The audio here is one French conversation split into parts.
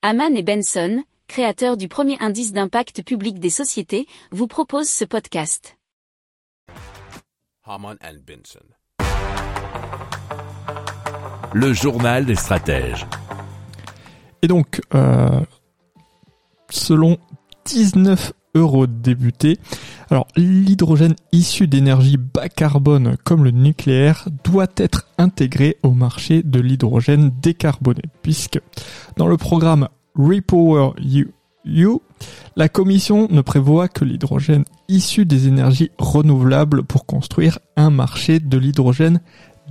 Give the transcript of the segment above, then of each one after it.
Haman et Benson, créateurs du premier indice d'impact public des sociétés, vous proposent ce podcast. Haman and Benson. Le journal des stratèges. Et donc, euh, selon 19 eurodéputés, alors l'hydrogène issu d'énergie bas carbone comme le nucléaire doit être intégré au marché de l'hydrogène décarboné, puisque dans le programme Repower la Commission ne prévoit que l'hydrogène issu des énergies renouvelables pour construire un marché de l'hydrogène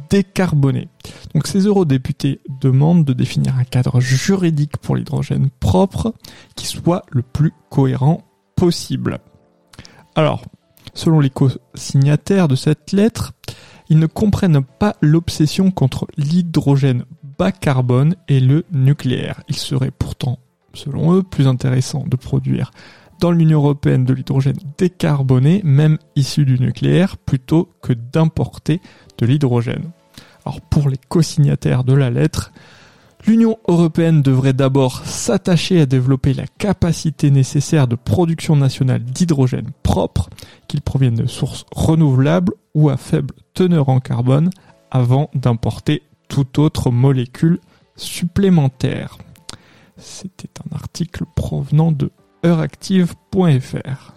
décarboné. Donc ces eurodéputés demandent de définir un cadre juridique pour l'hydrogène propre qui soit le plus cohérent possible. Alors, selon les co-signataires de cette lettre, ils ne comprennent pas l'obsession contre l'hydrogène bas carbone et le nucléaire. Il serait pourtant, selon eux, plus intéressant de produire dans l'Union européenne de l'hydrogène décarboné, même issu du nucléaire, plutôt que d'importer de l'hydrogène. Alors pour les co-signataires de la lettre, L'Union européenne devrait d'abord s'attacher à développer la capacité nécessaire de production nationale d'hydrogène propre, qu'il provienne de sources renouvelables ou à faible teneur en carbone, avant d'importer toute autre molécule supplémentaire. C'était un article provenant de heuractive.fr.